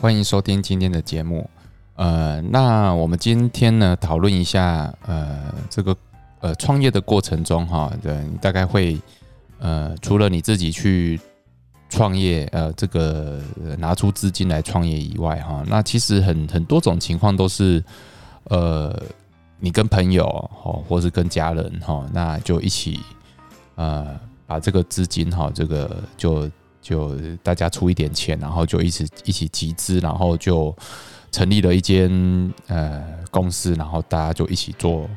欢迎收听今天的节目。呃，那我们今天呢，讨论一下，呃，这个呃创业的过程中，哈，对，大概会，呃，除了你自己去创业，呃，这个拿出资金来创业以外，哈，那其实很很多种情况都是，呃，你跟朋友，哈，或是跟家人，哈，那就一起，呃，把这个资金，哈，这个就。就大家出一点钱，然后就一起一起集资，然后就成立了一间呃公司，然后大家就一起做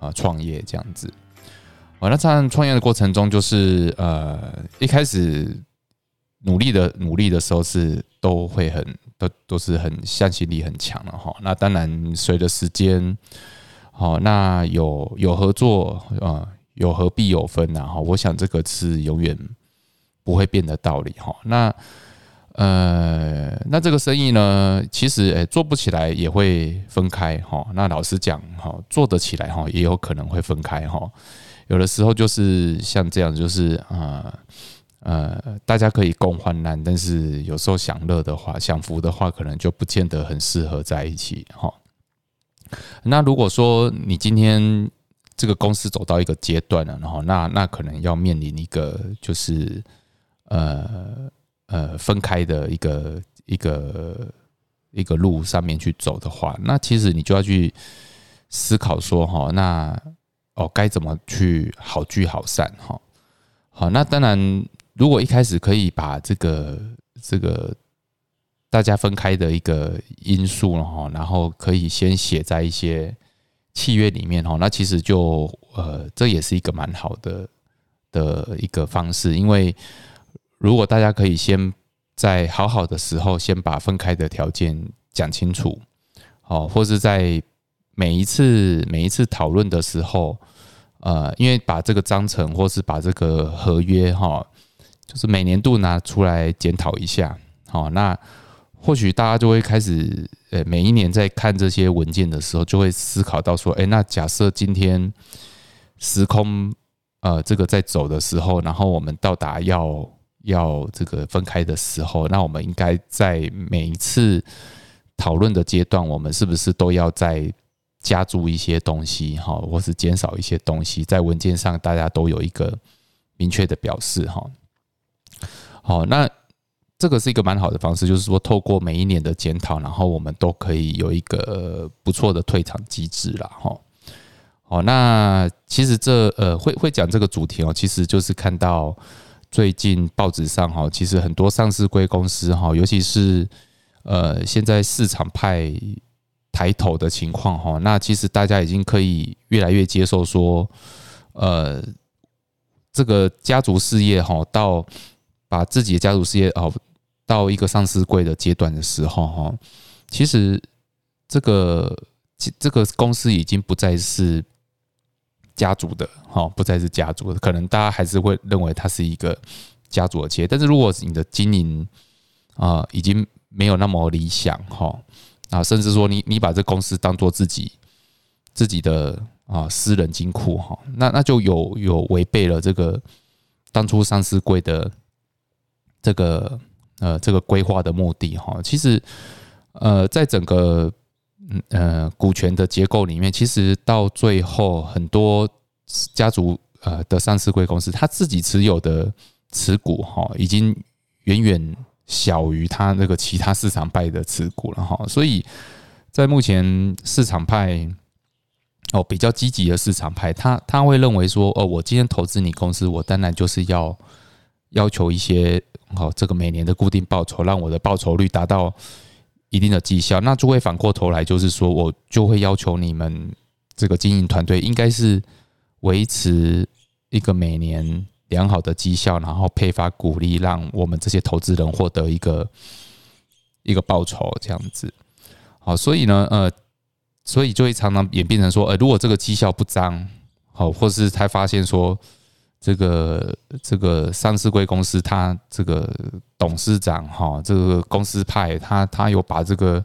啊创业这样子。哦，那在创业的过程中，就是呃一开始努力的努力的时候是都会很都都是很向心力很强的哈。那当然随着时间，好那有有合作啊有合必有分然后。我想这个是永远。不会变的道理哈，那呃，那这个生意呢，其实诶做不起来也会分开哈。那老实讲哈，做得起来哈，也有可能会分开哈。有的时候就是像这样，就是呃呃，大家可以共患难，但是有时候享乐的话，享福的话，可能就不见得很适合在一起哈。那如果说你今天这个公司走到一个阶段了，然后那那可能要面临一个就是。呃呃，分开的一个一个一个路上面去走的话，那其实你就要去思考说哈，那哦该怎么去好聚好散哈？好，那当然，如果一开始可以把这个这个大家分开的一个因素了哈，然后可以先写在一些契约里面哈，那其实就呃这也是一个蛮好的的一个方式，因为。如果大家可以先在好好的时候，先把分开的条件讲清楚，哦，或是在每一次每一次讨论的时候，呃，因为把这个章程或是把这个合约哈，就是每年度拿出来检讨一下，好，那或许大家就会开始，呃，每一年在看这些文件的时候，就会思考到说，哎，那假设今天时空呃这个在走的时候，然后我们到达要。要这个分开的时候，那我们应该在每一次讨论的阶段，我们是不是都要再加注一些东西，哈，或是减少一些东西，在文件上大家都有一个明确的表示，哈。好，那这个是一个蛮好的方式，就是说透过每一年的检讨，然后我们都可以有一个不错的退场机制了，哈。好，那其实这呃会会讲这个主题哦，其实就是看到。最近报纸上哈，其实很多上市贵公司哈，尤其是呃现在市场派抬头的情况哈，那其实大家已经可以越来越接受说，呃，这个家族事业哈，到把自己的家族事业哦到一个上市贵的阶段的时候哈，其实这个这个公司已经不再是。家族的哈，不再是家族的，可能大家还是会认为它是一个家族的企业。但是如果你的经营啊，已经没有那么理想哈，啊，甚至说你你把这公司当做自己自己的啊私人金库哈，那那就有有违背了这个当初上市规的这个呃这个规划的目的哈。其实呃，在整个呃，股权的结构里面，其实到最后很多家族呃的上市贵公司，他自己持有的持股哈，已经远远小于他那个其他市场派的持股了哈。所以在目前市场派哦比较积极的市场派，他他会认为说，哦，我今天投资你公司，我当然就是要要求一些哦这个每年的固定报酬，让我的报酬率达到。一定的绩效，那就会反过头来，就是说我就会要求你们这个经营团队应该是维持一个每年良好的绩效，然后配发鼓励，让我们这些投资人获得一个一个报酬，这样子。好，所以呢，呃，所以就会常常演变成说，呃，如果这个绩效不彰，好，或是他发现说。这个这个上市贵公司，他这个董事长哈，这个公司派，他他有把这个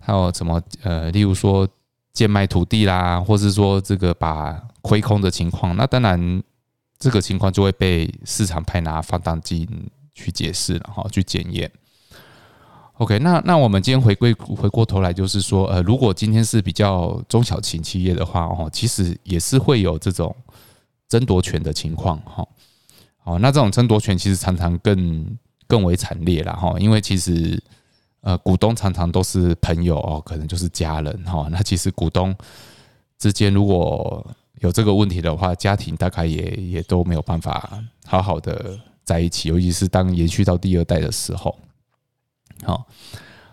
还有什么呃，例如说贱卖土地啦，或是说这个把亏空的情况，那当然这个情况就会被市场派拿放大镜去解释了哈，去检验。OK，那那我们今天回归回过头来，就是说，呃，如果今天是比较中小型企业的话，哦，其实也是会有这种争夺权的情况，哈。好，那这种争夺权其实常常更更为惨烈了，哈，因为其实呃，股东常常都是朋友哦，可能就是家人，哈。那其实股东之间如果有这个问题的话，家庭大概也也都没有办法好好的在一起，尤其是当延续到第二代的时候。好，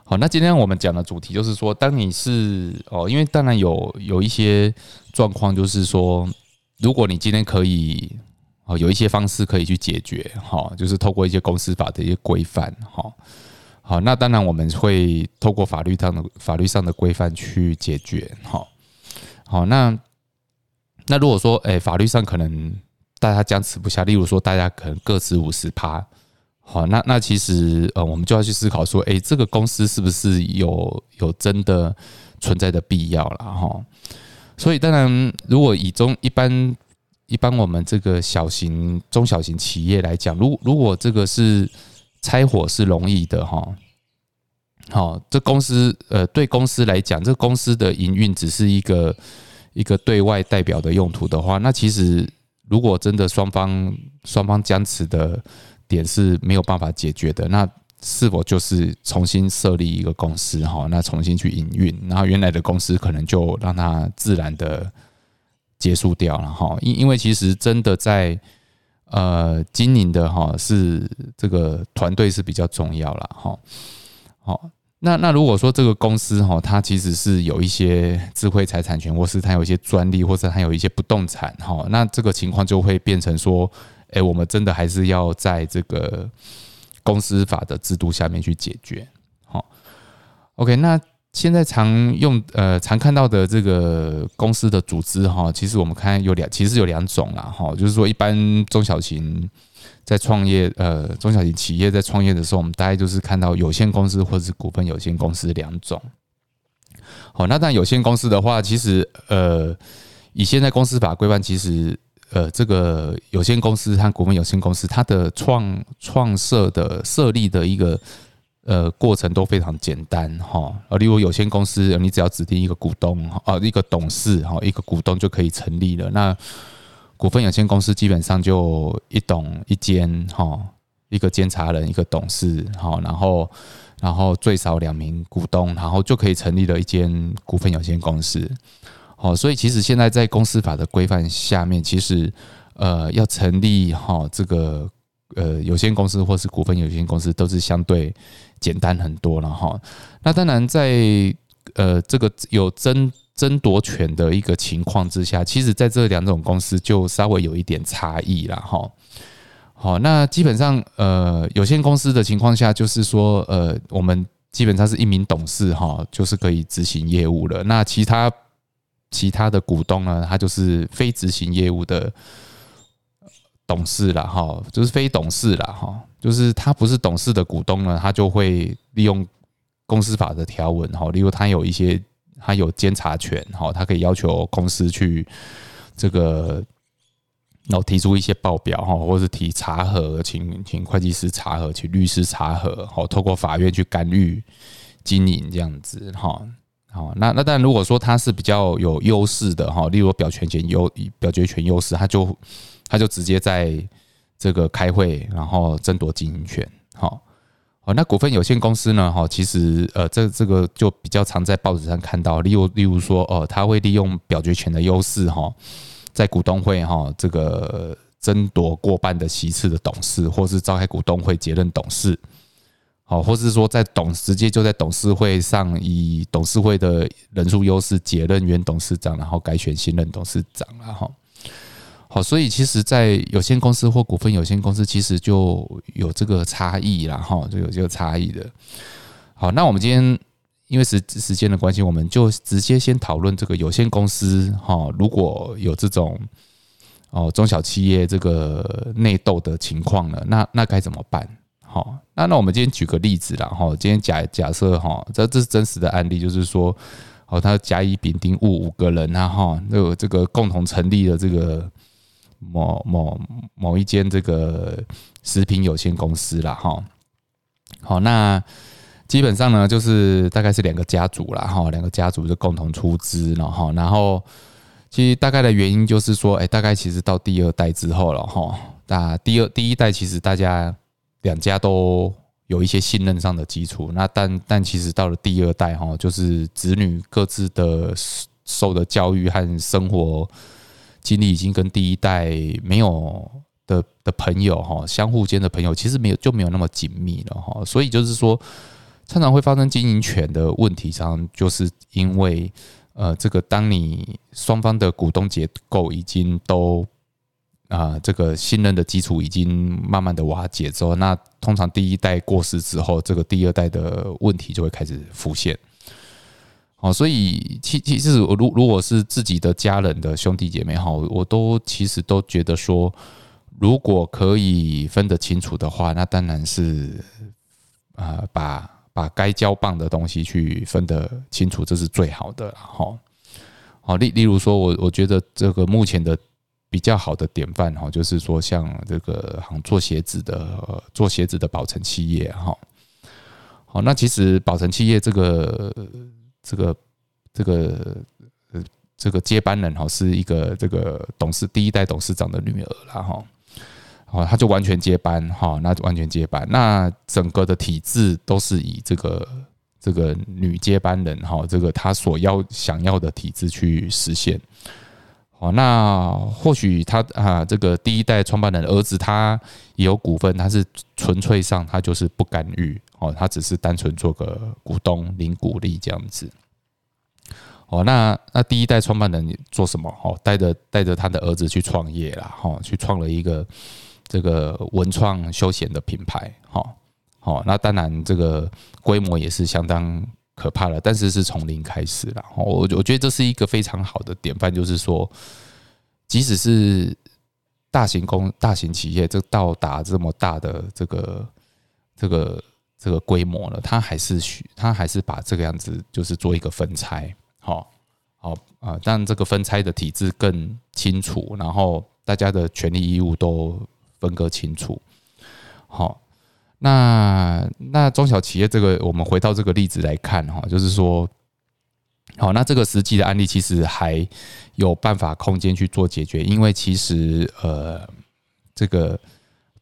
好，那今天我们讲的主题就是说，当你是哦，因为当然有有一些状况，就是说，如果你今天可以哦，有一些方式可以去解决，哈，就是透过一些公司法的一些规范，哈，好，那当然我们会透过法律上的法律上的规范去解决，哈，好，那那如果说，哎，法律上可能大家僵持不下，例如说，大家可能各持五十趴。好，那那其实呃，我们就要去思考说，哎，这个公司是不是有有真的存在的必要了哈？所以当然，如果以中一般一般我们这个小型中小型企业来讲，如如果这个是拆伙是容易的哈，好，这公司呃对公司来讲，这公司的营运只是一个一个对外代表的用途的话，那其实如果真的双方双方僵持的。点是没有办法解决的，那是否就是重新设立一个公司哈？那重新去营运，然后原来的公司可能就让它自然的结束掉了哈。因因为其实真的在呃经营的哈是这个团队是比较重要了哈。好，那那如果说这个公司哈，它其实是有一些智慧财产权，或是它有一些专利，或者它有一些不动产哈，那这个情况就会变成说。哎，我们真的还是要在这个公司法的制度下面去解决。好，OK，那现在常用呃常看到的这个公司的组织哈，其实我们看有两，其实有两种啦哈，就是说一般中小型在创业呃中小型企业在创业的时候，我们大概就是看到有限公司或者是股份有限公司两种。好，那但有限公司的话，其实呃以现在公司法规范，其实。呃，这个有限公司和股份有限公司，它的创创设的设立的一个呃过程都非常简单哈。呃，例如有限公司，你只要指定一个股东啊，一个董事哈，一个股东就可以成立了。那股份有限公司基本上就一董一监哈，一个监察人，一个董事哈，然后然后最少两名股东，然后就可以成立了一间股份有限公司。哦，所以其实现在在公司法的规范下面，其实呃要成立哈这个呃有限公司或是股份有限公司都是相对简单很多了哈。那当然在呃这个有争争夺权的一个情况之下，其实在这两种公司就稍微有一点差异了哈。好，那基本上呃有限公司的情况下，就是说呃我们基本上是一名董事哈，就是可以执行业务了。那其他其他的股东呢，他就是非执行业务的董事了哈，就是非董事了哈，就是他不是董事的股东呢，他就会利用公司法的条文哈，例如他有一些他有监察权哈，他可以要求公司去这个，然后提出一些报表哈，或者是提查核，请请会计师查核，请律师查核，好，透过法院去干预经营这样子哈。好，那那但如果说他是比较有优势的哈，例如表决权优表决权优势，他就他就直接在这个开会，然后争夺经营权。好，好，那股份有限公司呢？哈，其实呃，这这个就比较常在报纸上看到，例如例如说，哦，他会利用表决权的优势哈，在股东会哈这个争夺过半的席次的董事，或是召开股东会结任董事。哦，或是说在董直接就在董事会上以董事会的人数优势解任原董事长，然后改选新任董事长了哈。好，所以其实，在有限公司或股份有限公司，其实就有这个差异了哈，就有这个差异的。好，那我们今天因为时时间的关系，我们就直接先讨论这个有限公司哈，如果有这种哦中小企业这个内斗的情况了，那那该怎么办？好，那那我们今天举个例子啦，哈，今天假假设哈，这这是真实的案例，就是说，哦，他甲乙丙丁戊五个人啊，哈，有这个共同成立了这个某某某一间这个食品有限公司啦，哈，好，那基本上呢，就是大概是两个家族啦，哈，两个家族就共同出资，然后，然后其实大概的原因就是说，哎，大概其实到第二代之后了，哈，那第二第一代其实大家两家都有一些信任上的基础，那但但其实到了第二代，哈，就是子女各自的受的教育和生活经历已经跟第一代没有的的朋友，哈，相互间的朋友其实没有就没有那么紧密了，哈，所以就是说。常常会发生经营权的问题，上就是因为，呃，这个当你双方的股东结构已经都啊，这个信任的基础已经慢慢的瓦解之后，那通常第一代过世之后，这个第二代的问题就会开始浮现。哦，所以其其实我如如果是自己的家人的兄弟姐妹哈，我都其实都觉得说，如果可以分得清楚的话，那当然是啊把。把该交棒的东西去分得清楚，这是最好的。哈，好例例如说，我我觉得这个目前的比较好的典范哈，就是说像这个行做鞋子的做鞋子的宝成企业哈。好，那其实宝成企业这个这个这个呃这个接班人哈，是一个这个董事第一代董事长的女儿了哈。哦，他就完全接班哈，那完全接班，那整个的体制都是以这个这个女接班人哈，这个她所要想要的体制去实现。哦，那或许他啊，这个第一代创办人儿子他也有股份，他是纯粹上他就是不干预哦，他只是单纯做个股东领股利这样子。哦，那那第一代创办人做什么？哦，带着带着他的儿子去创业了，哈，去创了一个。这个文创休闲的品牌，好，好，那当然这个规模也是相当可怕了，但是是从零开始了。我我觉得这是一个非常好的典范，就是说，即使是大型公大型企业，这到达这么大的这个这个这个规模了，他还是需他还是把这个样子，就是做一个分拆，好，好啊，让这个分拆的体制更清楚，然后大家的权利义务都。分割清楚，好，那那中小企业这个，我们回到这个例子来看哈，就是说，好，那这个实际的案例其实还有办法空间去做解决，因为其实呃，这个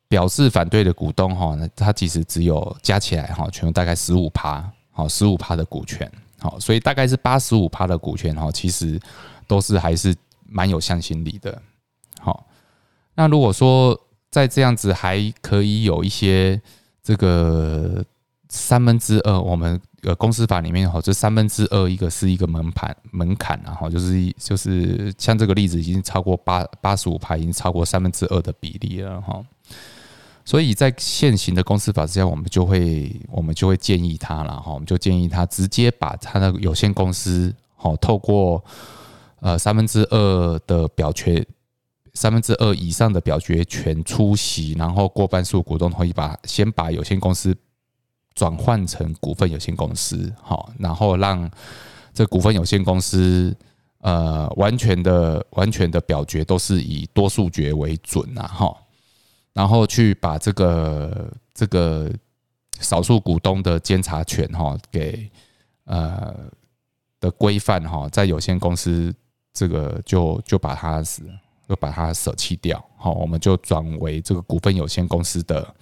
表示反对的股东哈，那他其实只有加起来哈，全部大概十五趴，好，十五趴的股权，好，所以大概是八十五趴的股权哈，其实都是还是蛮有向心力的，好，那如果说。在这样子还可以有一些这个三分之二，我们呃公司法里面哈，这三分之二一个是一个门槛门槛，然后就是就是像这个例子已经超过八八十五排，已经超过三分之二的比例了哈。所以在现行的公司法之下，我们就会我们就会建议他了哈，我们就建议他直接把他的有限公司好透过呃三分之二的表决。三分之二以上的表决权出席，然后过半数股东同意把先把有限公司转换成股份有限公司，好，然后让这股份有限公司呃完全的完全的表决都是以多数决为准啊，哈，然后去把这个这个少数股东的监察权哈给呃的规范哈，在有限公司这个就就把它。就把它舍弃掉，好，我们就转为这个股份有限公司的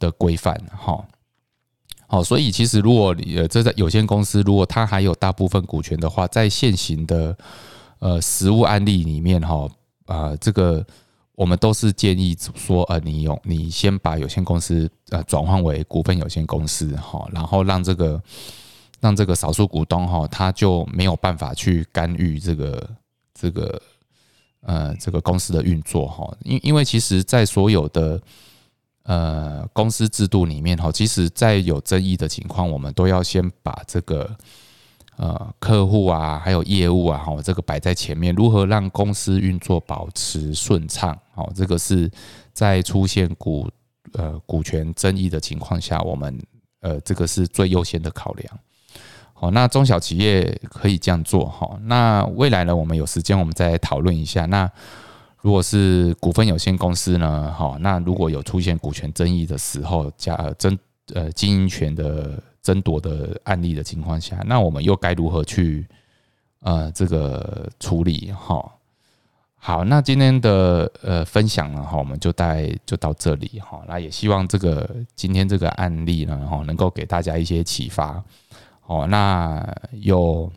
的规范，哈，好，所以其实如果呃这在有限公司，如果它还有大部分股权的话，在现行的呃实物案例里面，哈，啊，这个我们都是建议说，呃，你用你先把有限公司呃转换为股份有限公司，哈，然后让这个让这个少数股东哈，他就没有办法去干预这个这个。呃，这个公司的运作哈，因因为其实，在所有的呃公司制度里面哈，其实，在有争议的情况，我们都要先把这个呃客户啊，还有业务啊，哈，这个摆在前面，如何让公司运作保持顺畅，好，这个是在出现股呃股权争议的情况下，我们呃这个是最优先的考量。哦，那中小企业可以这样做哈。那未来呢，我们有时间我们再讨论一下。那如果是股份有限公司呢，哈，那如果有出现股权争议的时候，加争呃经营权的争夺的案例的情况下，那我们又该如何去呃这个处理哈？好，那今天的呃分享呢哈，我们就带就到这里哈。那也希望这个今天这个案例呢哈，能够给大家一些启发。哦，那有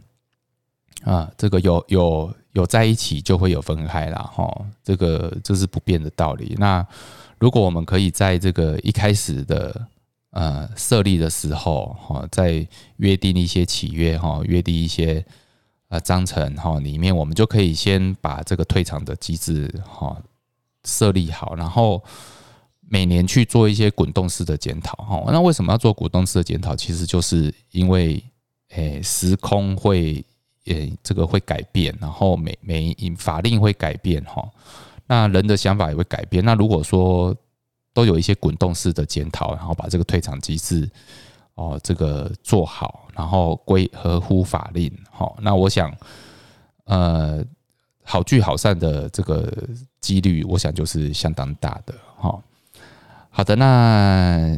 啊，这个有有有在一起就会有分开了哈，这个这是不变的道理。那如果我们可以在这个一开始的呃设立的时候哈，在约定一些契约哈，约定一些呃章程哈里面，我们就可以先把这个退场的机制哈设立好，然后。每年去做一些滚动式的检讨，哈，那为什么要做滚动式的检讨？其实就是因为，诶，时空会，诶，这个会改变，然后每每法令会改变，哈，那人的想法也会改变。那如果说都有一些滚动式的检讨，然后把这个退场机制，哦，这个做好，然后归合乎法令，哈，那我想，呃，好聚好散的这个几率，我想就是相当大的，哈。好的，那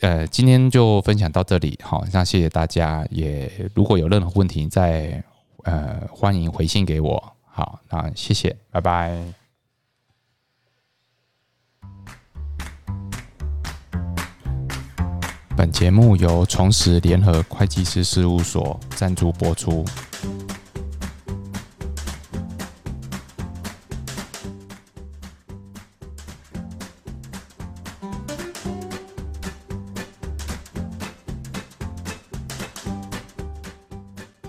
呃，今天就分享到这里，好，那谢谢大家，也如果有任何问题，再呃欢迎回信给我，好，那谢谢，拜拜。本节目由重实联合会计师事务所赞助播出。